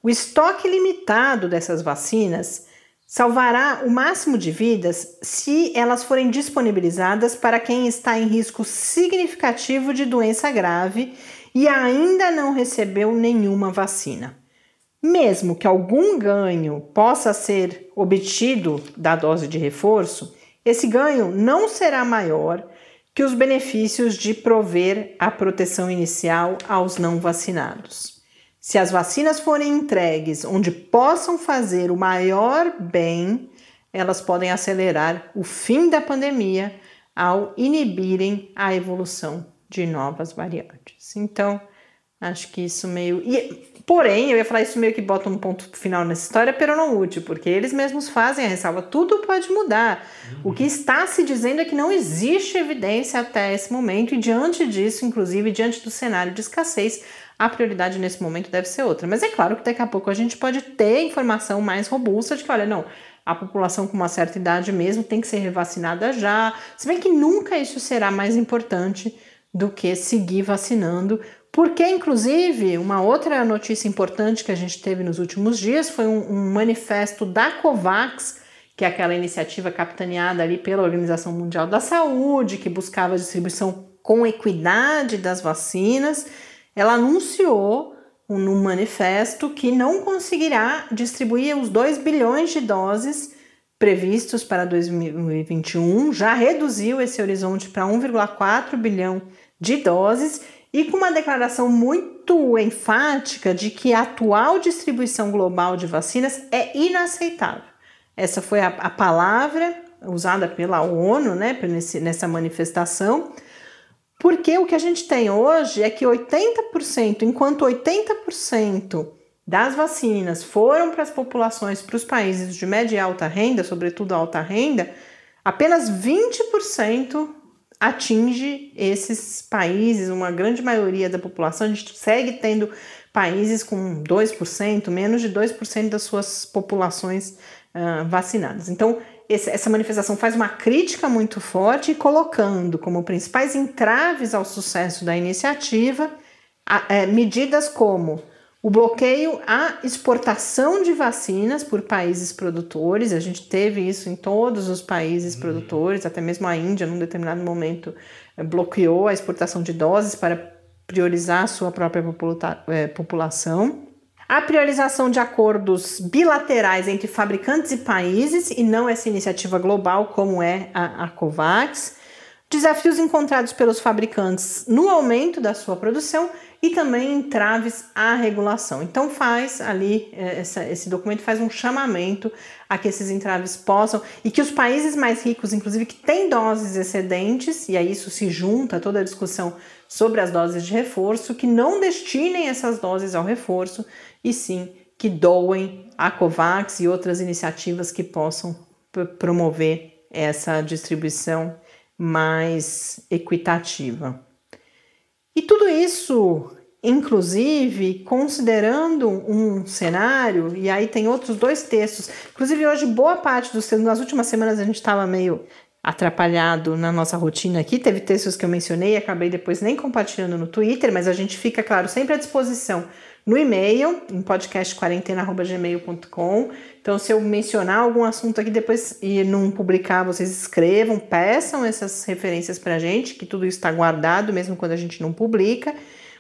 O estoque limitado dessas vacinas salvará o máximo de vidas se elas forem disponibilizadas para quem está em risco significativo de doença grave e ainda não recebeu nenhuma vacina. Mesmo que algum ganho possa ser obtido da dose de reforço, esse ganho não será maior que os benefícios de prover a proteção inicial aos não vacinados. Se as vacinas forem entregues onde possam fazer o maior bem, elas podem acelerar o fim da pandemia ao inibirem a evolução de novas variantes. Então, acho que isso meio. E, porém, eu ia falar isso meio que bota um ponto final nessa história, pero não útil, porque eles mesmos fazem a ressalva. Tudo pode mudar. Uhum. O que está se dizendo é que não existe evidência até esse momento, e diante disso, inclusive, diante do cenário de escassez, a prioridade nesse momento deve ser outra. Mas é claro que daqui a pouco a gente pode ter informação mais robusta de que, olha, não, a população com uma certa idade mesmo tem que ser revacinada já. Se bem que nunca isso será mais importante do que seguir vacinando, porque, inclusive, uma outra notícia importante que a gente teve nos últimos dias foi um, um manifesto da COVAX, que é aquela iniciativa capitaneada ali pela Organização Mundial da Saúde, que buscava a distribuição com equidade das vacinas ela anunciou no manifesto que não conseguirá distribuir os 2 bilhões de doses previstos para 2021, já reduziu esse horizonte para 1,4 bilhão de doses e com uma declaração muito enfática de que a atual distribuição global de vacinas é inaceitável. Essa foi a, a palavra usada pela ONU né, nessa manifestação porque o que a gente tem hoje é que 80%, enquanto 80% das vacinas foram para as populações, para os países de média e alta renda, sobretudo alta renda, apenas 20% atinge esses países, uma grande maioria da população. A gente segue tendo países com 2%, menos de 2% das suas populações uh, vacinadas. Então, essa manifestação faz uma crítica muito forte, colocando como principais entraves ao sucesso da iniciativa é, medidas como o bloqueio à exportação de vacinas por países produtores, a gente teve isso em todos os países uhum. produtores, até mesmo a Índia, num determinado momento, é, bloqueou a exportação de doses para priorizar a sua própria é, população a priorização de acordos bilaterais entre fabricantes e países, e não essa iniciativa global como é a, a COVAX, desafios encontrados pelos fabricantes no aumento da sua produção e também entraves à regulação. Então faz ali, é, essa, esse documento faz um chamamento a que esses entraves possam e que os países mais ricos, inclusive que têm doses excedentes, e aí isso se junta a toda a discussão sobre as doses de reforço, que não destinem essas doses ao reforço e sim que doem a COVAX e outras iniciativas que possam promover essa distribuição mais equitativa. E tudo isso, inclusive, considerando um cenário, e aí tem outros dois textos, inclusive hoje boa parte dos textos, nas últimas semanas a gente estava meio atrapalhado na nossa rotina aqui. Teve textos que eu mencionei acabei depois nem compartilhando no Twitter, mas a gente fica, claro, sempre à disposição no e-mail, em podcastquarentena.gmail.com. Então, se eu mencionar algum assunto aqui depois e não publicar, vocês escrevam, peçam essas referências para a gente, que tudo está guardado, mesmo quando a gente não publica.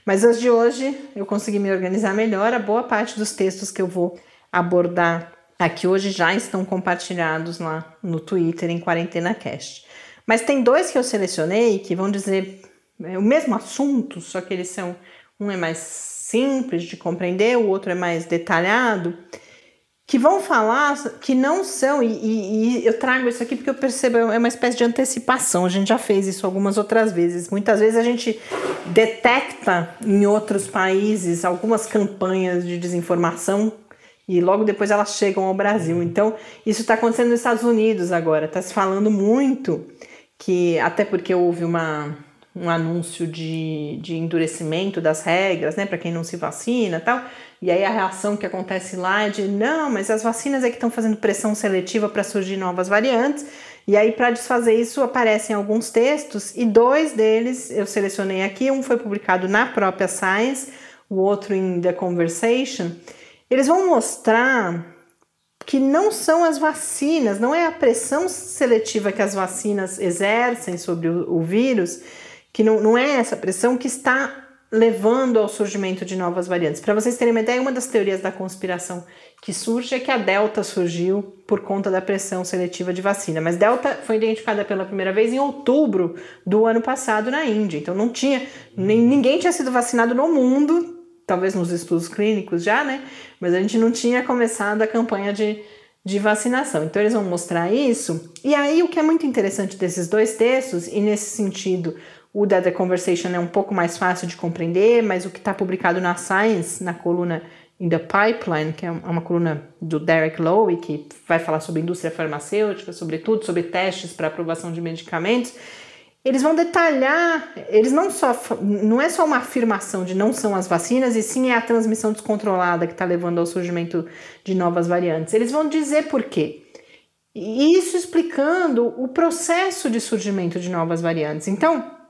Mas as de hoje eu consegui me organizar melhor. A boa parte dos textos que eu vou abordar aqui hoje já estão compartilhados lá no Twitter em Quarentena Cast. Mas tem dois que eu selecionei que vão dizer é, o mesmo assunto, só que eles são um é mais simples de compreender, o outro é mais detalhado, que vão falar que não são, e, e, e, eu trago isso aqui porque eu percebo, é uma espécie de antecipação, a gente já fez isso algumas outras vezes. Muitas vezes a gente detecta em outros países algumas campanhas de desinformação e logo depois elas chegam ao Brasil. Então, isso está acontecendo nos Estados Unidos agora. Está se falando muito que, até porque houve uma, um anúncio de, de endurecimento das regras, né, para quem não se vacina tal. E aí a reação que acontece lá é de não, mas as vacinas é que estão fazendo pressão seletiva para surgir novas variantes. E aí, para desfazer isso, aparecem alguns textos, e dois deles eu selecionei aqui. Um foi publicado na própria Science, o outro em The Conversation eles vão mostrar que não são as vacinas, não é a pressão seletiva que as vacinas exercem sobre o, o vírus, que não, não é essa pressão que está levando ao surgimento de novas variantes. Para vocês terem uma ideia, uma das teorias da conspiração que surge é que a Delta surgiu por conta da pressão seletiva de vacina. Mas Delta foi identificada pela primeira vez em outubro do ano passado na Índia. Então não tinha, nem, ninguém tinha sido vacinado no mundo talvez nos estudos clínicos já, né? Mas a gente não tinha começado a campanha de, de vacinação. Então eles vão mostrar isso. E aí o que é muito interessante desses dois textos, e nesse sentido o da The Conversation é um pouco mais fácil de compreender, mas o que está publicado na Science, na coluna In the Pipeline, que é uma coluna do Derek Lowe, que vai falar sobre indústria farmacêutica, sobretudo sobre testes para aprovação de medicamentos, eles vão detalhar, eles não só não é só uma afirmação de não são as vacinas, e sim é a transmissão descontrolada que está levando ao surgimento de novas variantes. Eles vão dizer por quê. Isso explicando o processo de surgimento de novas variantes. Então,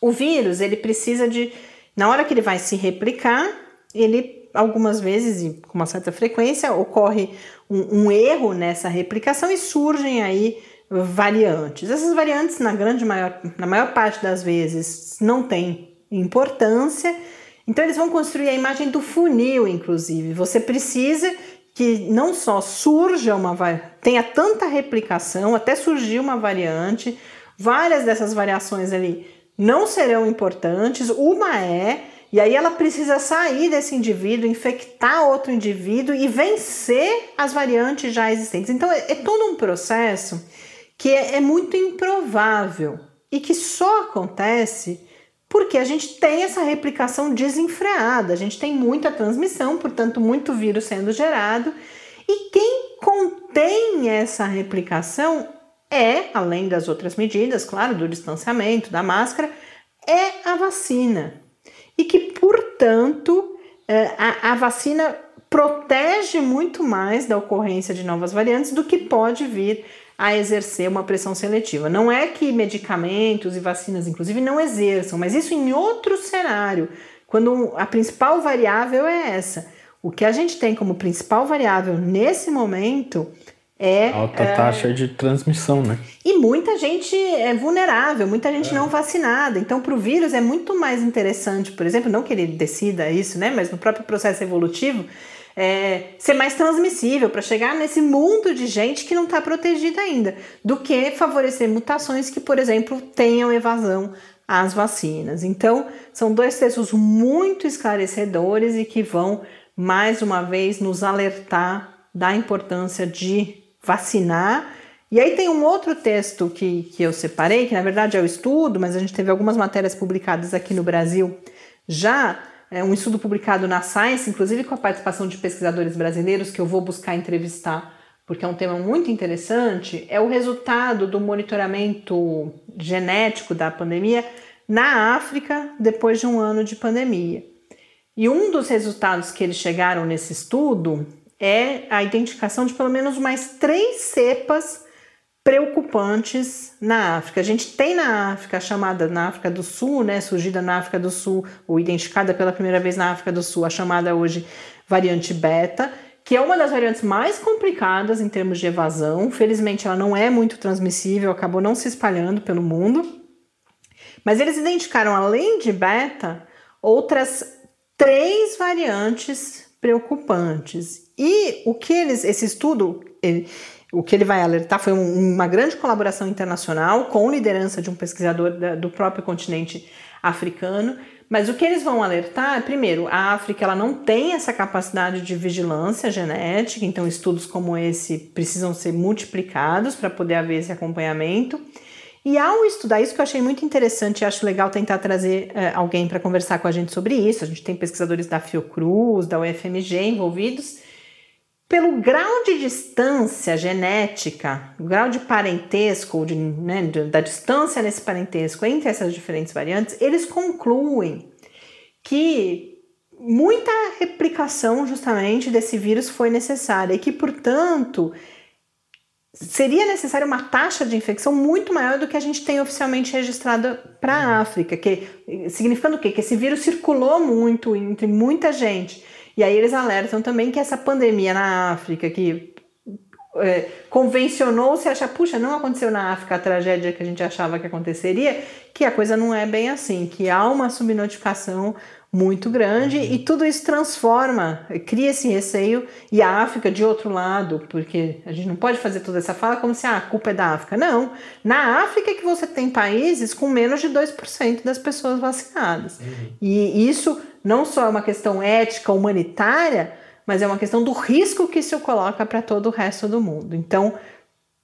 o vírus, ele precisa de, na hora que ele vai se replicar, ele algumas vezes e com uma certa frequência ocorre um, um erro nessa replicação e surgem aí variantes. Essas variantes, na grande maior, na maior parte das vezes, não têm importância. Então, eles vão construir a imagem do funil, inclusive. Você precisa que não só surja uma tenha tanta replicação, até surgir uma variante, várias dessas variações ali não serão importantes, uma é, e aí ela precisa sair desse indivíduo, infectar outro indivíduo e vencer as variantes já existentes. Então é, é todo um processo que é, é muito improvável e que só acontece porque a gente tem essa replicação desenfreada, a gente tem muita transmissão, portanto, muito vírus sendo gerado, e quem contém essa replicação é, além das outras medidas, claro, do distanciamento, da máscara, é a vacina. E que, portanto, é, a, a vacina protege muito mais da ocorrência de novas variantes do que pode vir a exercer uma pressão seletiva. Não é que medicamentos e vacinas, inclusive, não exerçam, mas isso em outro cenário, quando a principal variável é essa. O que a gente tem como principal variável nesse momento é. Alta é, taxa de transmissão, né? E muita gente é vulnerável, muita gente é. não vacinada. Então, para o vírus é muito mais interessante, por exemplo, não que ele decida isso, né? Mas no próprio processo evolutivo, é, ser mais transmissível, para chegar nesse mundo de gente que não está protegida ainda, do que favorecer mutações que, por exemplo, tenham evasão às vacinas. Então, são dois textos muito esclarecedores e que vão, mais uma vez, nos alertar da importância de vacinar. E aí tem um outro texto que, que eu separei, que na verdade é o estudo, mas a gente teve algumas matérias publicadas aqui no Brasil já é um estudo publicado na Science, inclusive com a participação de pesquisadores brasileiros que eu vou buscar entrevistar porque é um tema muito interessante, é o resultado do monitoramento genético da pandemia na África depois de um ano de pandemia. E um dos resultados que eles chegaram nesse estudo é a identificação de pelo menos mais três cepas preocupantes na África. A gente tem na África, chamada na África do Sul, né, surgida na África do Sul, ou identificada pela primeira vez na África do Sul, a chamada hoje variante beta, que é uma das variantes mais complicadas em termos de evasão. Felizmente, ela não é muito transmissível, acabou não se espalhando pelo mundo. Mas eles identificaram, além de beta, outras três variantes preocupantes. E o que eles, esse estudo, ele, o que ele vai alertar foi um, uma grande colaboração internacional com liderança de um pesquisador da, do próprio continente africano. Mas o que eles vão alertar é, primeiro, a África ela não tem essa capacidade de vigilância genética, então estudos como esse precisam ser multiplicados para poder haver esse acompanhamento. E ao estudar isso, que eu achei muito interessante, e acho legal tentar trazer uh, alguém para conversar com a gente sobre isso. A gente tem pesquisadores da Fiocruz, da UFMG envolvidos. Pelo grau de distância genética, o grau de parentesco, de, né, da distância nesse parentesco entre essas diferentes variantes, eles concluem que muita replicação justamente desse vírus foi necessária e que, portanto, seria necessária uma taxa de infecção muito maior do que a gente tem oficialmente registrada para a. África, que significando o quê? Que esse vírus circulou muito entre muita gente. E aí eles alertam também que essa pandemia na África, que é, convencionou-se achar, puxa, não aconteceu na África a tragédia que a gente achava que aconteceria, que a coisa não é bem assim, que há uma subnotificação muito grande uhum. e tudo isso transforma, cria esse receio e a África de outro lado, porque a gente não pode fazer toda essa fala como se ah, a culpa é da África. Não, na África é que você tem países com menos de 2% das pessoas vacinadas. Uhum. E isso não só é uma questão ética, humanitária, mas é uma questão do risco que isso coloca para todo o resto do mundo. Então,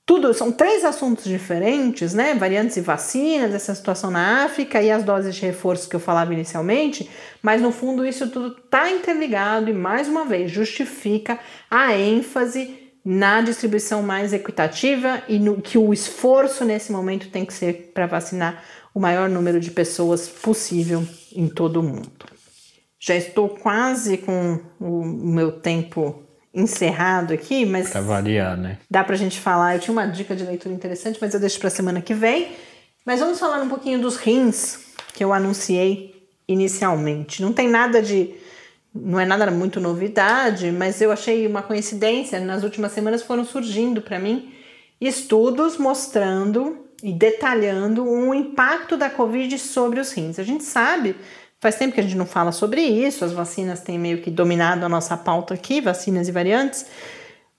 tudo são três assuntos diferentes, né? Variantes e vacinas, essa situação na África e as doses de reforço que eu falava inicialmente, mas no fundo isso tudo está interligado e mais uma vez justifica a ênfase na distribuição mais equitativa e no que o esforço nesse momento tem que ser para vacinar o maior número de pessoas possível em todo o mundo. Já estou quase com o meu tempo encerrado aqui, mas. Pra variar, né? Dá pra gente falar. Eu tinha uma dica de leitura interessante, mas eu deixo pra semana que vem. Mas vamos falar um pouquinho dos rins que eu anunciei inicialmente. Não tem nada de. Não é nada muito novidade, mas eu achei uma coincidência. Nas últimas semanas foram surgindo para mim estudos mostrando e detalhando o impacto da Covid sobre os rins. A gente sabe Faz tempo que a gente não fala sobre isso, as vacinas têm meio que dominado a nossa pauta aqui, vacinas e variantes,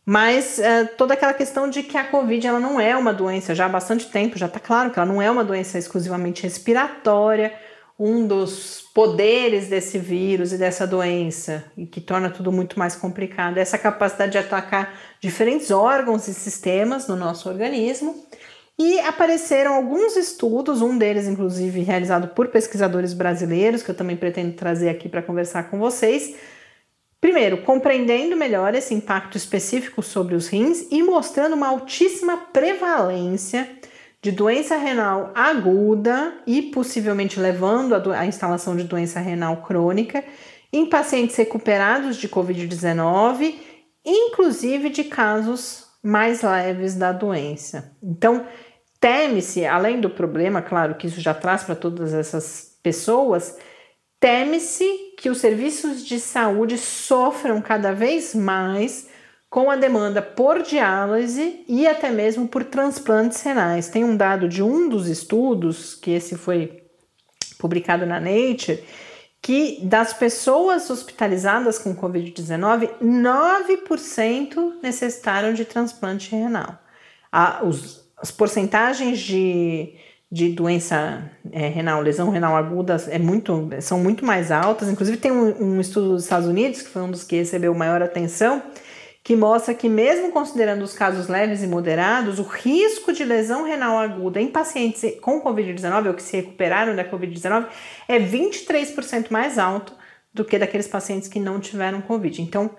mas é, toda aquela questão de que a Covid ela não é uma doença, já há bastante tempo, já está claro que ela não é uma doença exclusivamente respiratória, um dos poderes desse vírus e dessa doença, e que torna tudo muito mais complicado, é essa capacidade de atacar diferentes órgãos e sistemas no nosso organismo. E apareceram alguns estudos, um deles, inclusive, realizado por pesquisadores brasileiros, que eu também pretendo trazer aqui para conversar com vocês. Primeiro, compreendendo melhor esse impacto específico sobre os rins e mostrando uma altíssima prevalência de doença renal aguda e possivelmente levando à instalação de doença renal crônica em pacientes recuperados de Covid-19, inclusive de casos mais leves da doença. Então, Teme-se, além do problema, claro, que isso já traz para todas essas pessoas, teme-se que os serviços de saúde sofram cada vez mais com a demanda por diálise e até mesmo por transplantes renais. Tem um dado de um dos estudos, que esse foi publicado na Nature, que das pessoas hospitalizadas com Covid-19, 9% necessitaram de transplante renal. Ah, os as porcentagens de, de doença é, renal, lesão renal aguda é muito, são muito mais altas. Inclusive, tem um, um, estudo dos Estados Unidos, que foi um dos que recebeu maior atenção, que mostra que, mesmo considerando os casos leves e moderados, o risco de lesão renal aguda em pacientes com Covid-19 ou que se recuperaram da Covid-19 é 23% mais alto do que daqueles pacientes que não tiveram Covid. Então,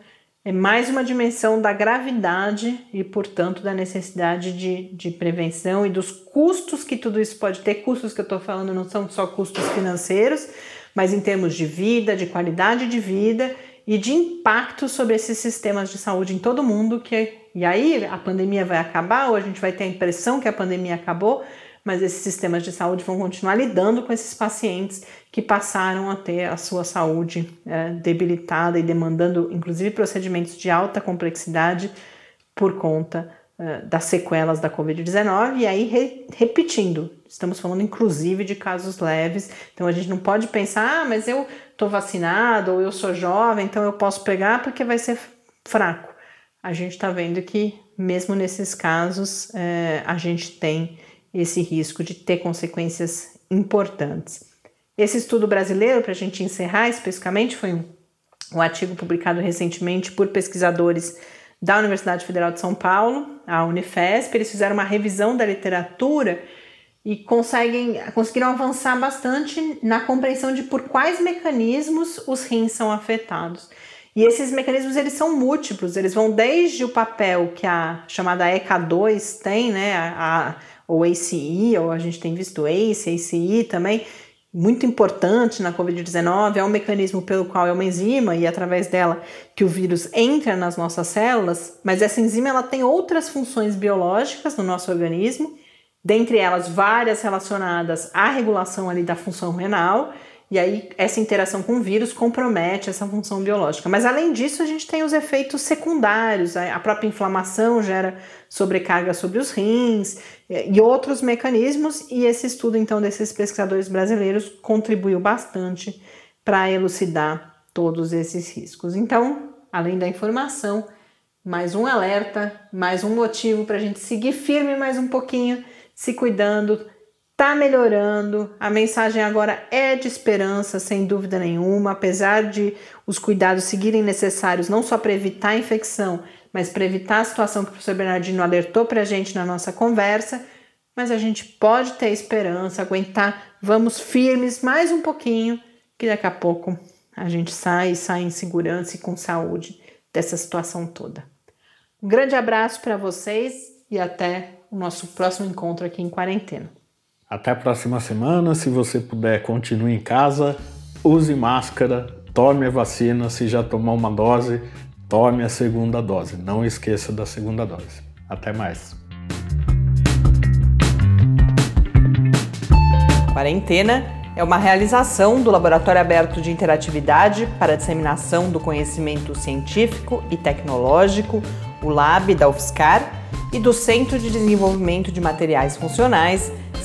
é mais uma dimensão da gravidade e, portanto, da necessidade de, de prevenção e dos custos que tudo isso pode ter. Custos que eu estou falando não são só custos financeiros, mas em termos de vida, de qualidade de vida e de impacto sobre esses sistemas de saúde em todo mundo. Que, e aí a pandemia vai acabar, ou a gente vai ter a impressão que a pandemia acabou, mas esses sistemas de saúde vão continuar lidando com esses pacientes que passaram a ter a sua saúde é, debilitada e demandando, inclusive, procedimentos de alta complexidade por conta é, das sequelas da Covid-19. E aí, re, repetindo, estamos falando inclusive de casos leves, então a gente não pode pensar, ah, mas eu estou vacinado ou eu sou jovem, então eu posso pegar porque vai ser fraco. A gente está vendo que, mesmo nesses casos, é, a gente tem esse risco de ter consequências importantes. Esse estudo brasileiro, para a gente encerrar especificamente, foi um, um artigo publicado recentemente por pesquisadores da Universidade Federal de São Paulo, a Unifesp. Eles fizeram uma revisão da literatura e conseguem, conseguiram avançar bastante na compreensão de por quais mecanismos os rins são afetados. E esses mecanismos eles são múltiplos, eles vão desde o papel que a chamada ECA2 tem, né, a, ou ACE, ou a gente tem visto ACE, ACE também, muito importante na Covid-19, é um mecanismo pelo qual é uma enzima e através dela que o vírus entra nas nossas células, mas essa enzima ela tem outras funções biológicas no nosso organismo, dentre elas várias relacionadas à regulação ali da função renal e aí essa interação com o vírus compromete essa função biológica. Mas além disso, a gente tem os efeitos secundários, a própria inflamação gera sobrecarga sobre os rins e outros mecanismos, e esse estudo então desses pesquisadores brasileiros contribuiu bastante para elucidar todos esses riscos. Então, além da informação, mais um alerta, mais um motivo para a gente seguir firme mais um pouquinho, se cuidando, Tá melhorando, a mensagem agora é de esperança, sem dúvida nenhuma, apesar de os cuidados seguirem necessários não só para evitar a infecção, mas para evitar a situação que o professor Bernardino alertou para a gente na nossa conversa. Mas a gente pode ter esperança, aguentar, vamos firmes mais um pouquinho, que daqui a pouco a gente sai, sai em segurança e com saúde dessa situação toda. Um grande abraço para vocês e até o nosso próximo encontro aqui em quarentena. Até a próxima semana. Se você puder, continue em casa, use máscara, tome a vacina. Se já tomou uma dose, tome a segunda dose. Não esqueça da segunda dose. Até mais. Quarentena é uma realização do Laboratório Aberto de Interatividade para a Disseminação do Conhecimento Científico e Tecnológico, o LAB da UFSCar, e do Centro de Desenvolvimento de Materiais Funcionais